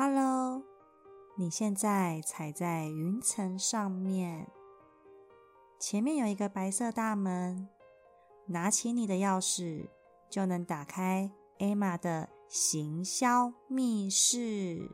Hello，你现在踩在云层上面，前面有一个白色大门，拿起你的钥匙就能打开艾玛的行销密室。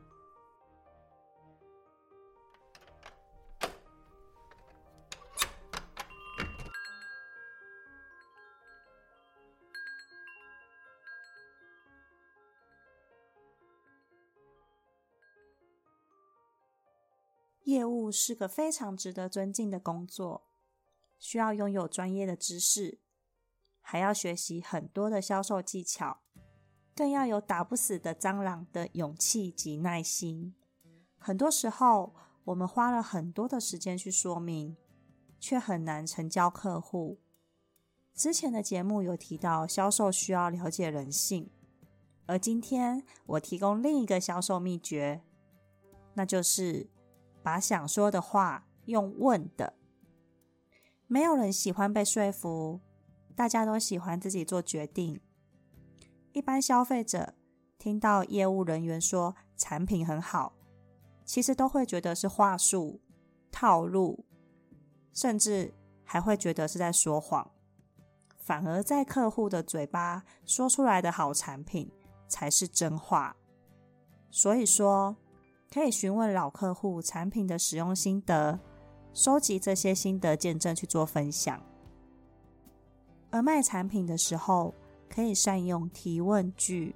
业务是个非常值得尊敬的工作，需要拥有专业的知识，还要学习很多的销售技巧，更要有打不死的蟑螂的勇气及耐心。很多时候，我们花了很多的时间去说明，却很难成交客户。之前的节目有提到，销售需要了解人性，而今天我提供另一个销售秘诀，那就是。把想说的话用问的，没有人喜欢被说服，大家都喜欢自己做决定。一般消费者听到业务人员说产品很好，其实都会觉得是话术、套路，甚至还会觉得是在说谎。反而在客户的嘴巴说出来的好产品才是真话。所以说。可以询问老客户产品的使用心得，收集这些心得见证去做分享。而卖产品的时候，可以善用提问句，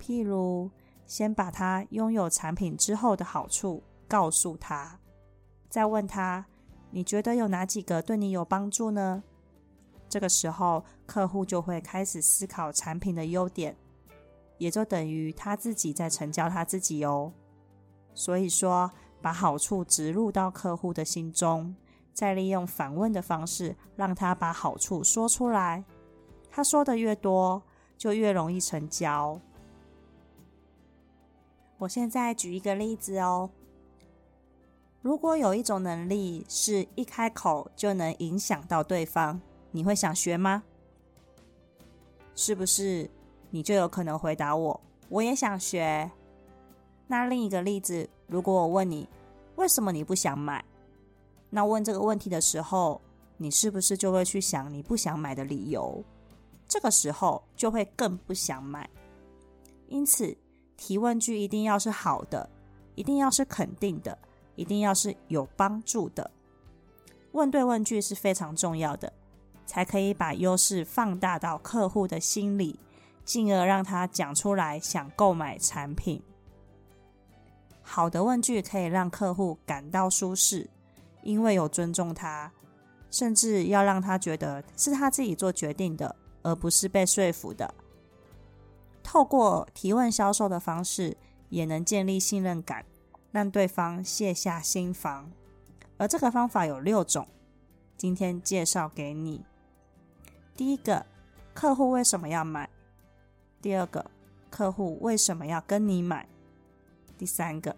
譬如先把他拥有产品之后的好处告诉他，再问他你觉得有哪几个对你有帮助呢？这个时候，客户就会开始思考产品的优点，也就等于他自己在成交他自己哦。所以说，把好处植入到客户的心中，再利用反问的方式，让他把好处说出来。他说的越多，就越容易成交。我现在举一个例子哦。如果有一种能力是一开口就能影响到对方，你会想学吗？是不是？你就有可能回答我：我也想学。那另一个例子，如果我问你为什么你不想买，那问这个问题的时候，你是不是就会去想你不想买的理由？这个时候就会更不想买。因此，提问句一定要是好的，一定要是肯定的，一定要是有帮助的。问对问句是非常重要的，才可以把优势放大到客户的心里，进而让他讲出来想购买产品。好的问句可以让客户感到舒适，因为有尊重他，甚至要让他觉得是他自己做决定的，而不是被说服的。透过提问销售的方式，也能建立信任感，让对方卸下心防。而这个方法有六种，今天介绍给你。第一个，客户为什么要买？第二个，客户为什么要跟你买？第三个，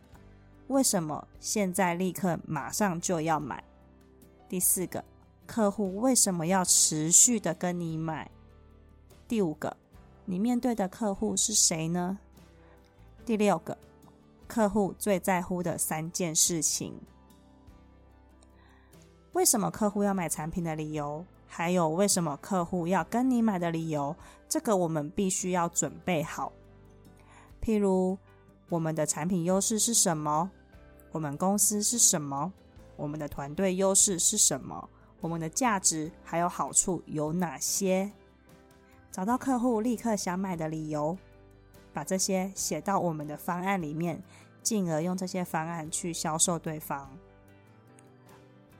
为什么现在立刻马上就要买？第四个，客户为什么要持续的跟你买？第五个，你面对的客户是谁呢？第六个，客户最在乎的三件事情。为什么客户要买产品的理由，还有为什么客户要跟你买的理由，这个我们必须要准备好。譬如。我们的产品优势是什么？我们公司是什么？我们的团队优势是什么？我们的价值还有好处有哪些？找到客户立刻想买的理由，把这些写到我们的方案里面，进而用这些方案去销售对方。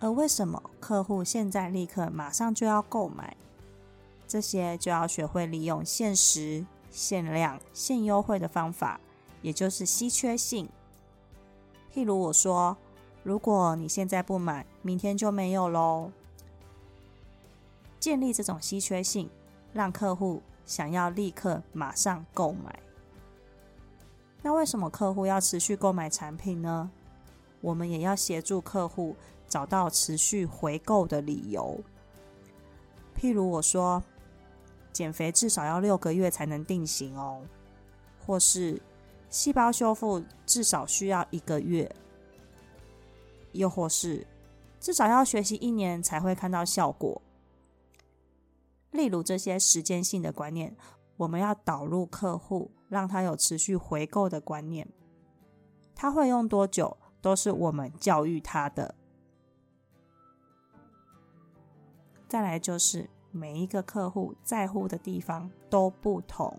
而为什么客户现在立刻马上就要购买？这些就要学会利用限时、限量、限优惠的方法。也就是稀缺性。譬如我说，如果你现在不买，明天就没有喽。建立这种稀缺性，让客户想要立刻马上购买。那为什么客户要持续购买产品呢？我们也要协助客户找到持续回购的理由。譬如我说，减肥至少要六个月才能定型哦，或是。细胞修复至少需要一个月，又或是至少要学习一年才会看到效果。例如这些时间性的观念，我们要导入客户，让他有持续回购的观念。他会用多久，都是我们教育他的。再来就是每一个客户在乎的地方都不同。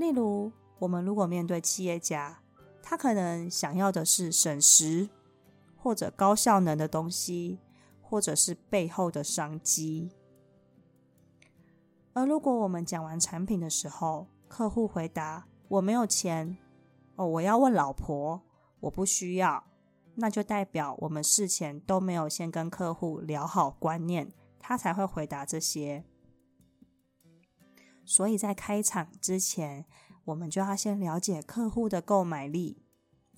例如，我们如果面对企业家，他可能想要的是省时或者高效能的东西，或者是背后的商机。而如果我们讲完产品的时候，客户回答我没有钱，哦，我要问老婆，我不需要。那就代表我们事前都没有先跟客户聊好观念，他才会回答这些。所以在开场之前，我们就要先了解客户的购买力，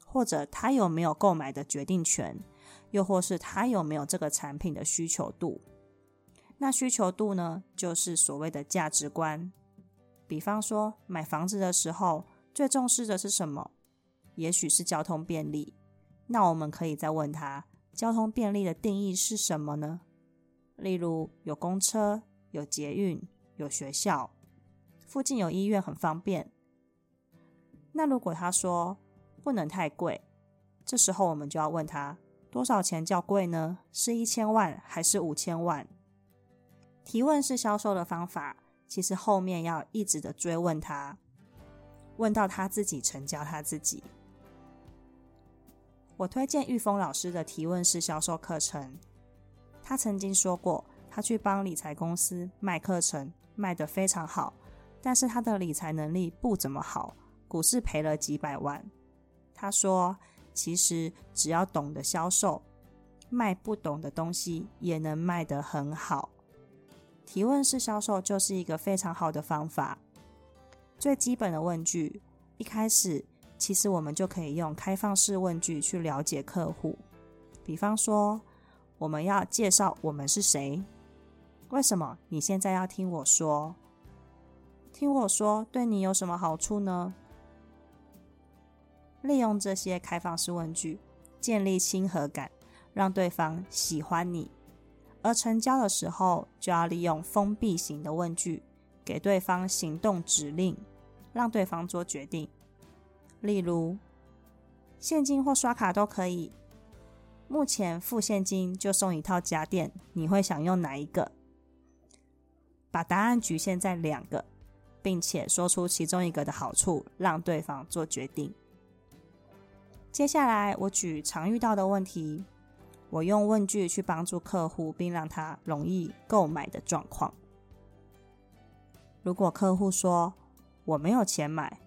或者他有没有购买的决定权，又或是他有没有这个产品的需求度。那需求度呢，就是所谓的价值观。比方说，买房子的时候最重视的是什么？也许是交通便利。那我们可以再问他，交通便利的定义是什么呢？例如有公车、有捷运、有学校，附近有医院，很方便。那如果他说不能太贵，这时候我们就要问他多少钱叫贵呢？是一千万还是五千万？提问式销售的方法，其实后面要一直的追问他，问到他自己成交他自己。我推荐玉峰老师的提问式销售课程。他曾经说过，他去帮理财公司卖课程，卖得非常好，但是他的理财能力不怎么好，股市赔了几百万。他说，其实只要懂得销售，卖不懂的东西也能卖得很好。提问式销售就是一个非常好的方法。最基本的问句，一开始。其实我们就可以用开放式问句去了解客户。比方说，我们要介绍我们是谁，为什么你现在要听我说？听我说对你有什么好处呢？利用这些开放式问句，建立亲和感，让对方喜欢你。而成交的时候，就要利用封闭型的问句，给对方行动指令，让对方做决定。例如，现金或刷卡都可以。目前付现金就送一套家电，你会想用哪一个？把答案局限在两个，并且说出其中一个的好处，让对方做决定。接下来，我举常遇到的问题，我用问句去帮助客户，并让他容易购买的状况。如果客户说我没有钱买。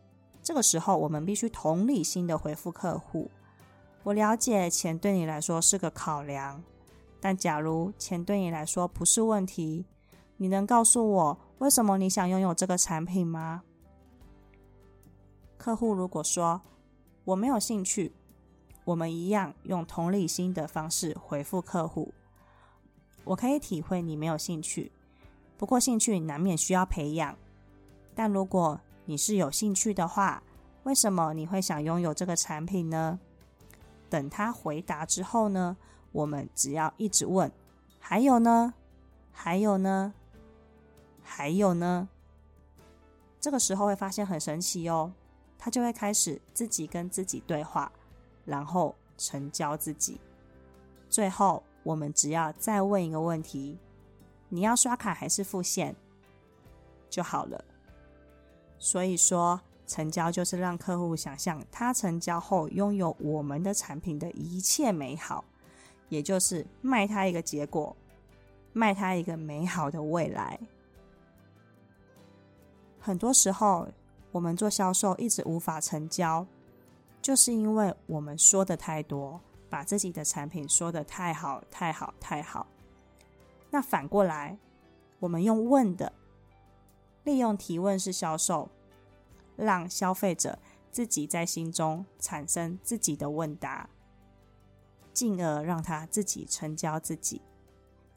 这个时候，我们必须同理心的回复客户。我了解钱对你来说是个考量，但假如钱对你来说不是问题，你能告诉我为什么你想拥有这个产品吗？客户如果说我没有兴趣，我们一样用同理心的方式回复客户。我可以体会你没有兴趣，不过兴趣难免需要培养。但如果你是有兴趣的话，为什么你会想拥有这个产品呢？等他回答之后呢，我们只要一直问，还有呢，还有呢，还有呢。这个时候会发现很神奇哦，他就会开始自己跟自己对话，然后成交自己。最后，我们只要再问一个问题：你要刷卡还是付现？就好了。所以说，成交就是让客户想象他成交后拥有我们的产品的一切美好，也就是卖他一个结果，卖他一个美好的未来。很多时候，我们做销售一直无法成交，就是因为我们说的太多，把自己的产品说的太好、太好、太好。那反过来，我们用问的。利用提问式销售，让消费者自己在心中产生自己的问答，进而让他自己成交自己。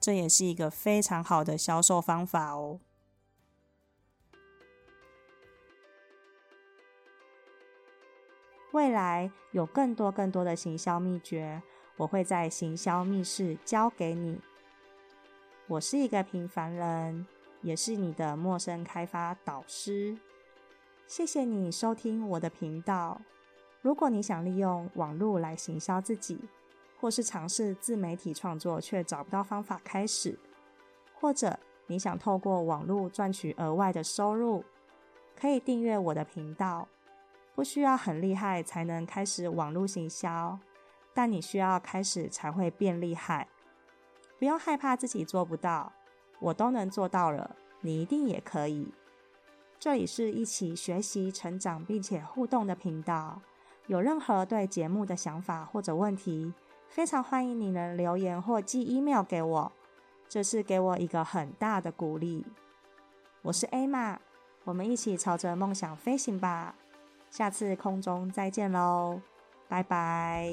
这也是一个非常好的销售方法哦。未来有更多更多的行销秘诀，我会在行销密室教给你。我是一个平凡人，也是你的陌生开发导师。谢谢你收听我的频道。如果你想利用网络来行销自己，或是尝试自媒体创作却找不到方法开始，或者你想透过网络赚取额外的收入，可以订阅我的频道。不需要很厉害才能开始网络行销，但你需要开始才会变厉害。不用害怕自己做不到，我都能做到了，你一定也可以。这里是一起学习、成长并且互动的频道。有任何对节目的想法或者问题，非常欢迎你能留言或寄 email 给我，这是给我一个很大的鼓励。我是 A 玛，我们一起朝着梦想飞行吧！下次空中再见喽，拜拜。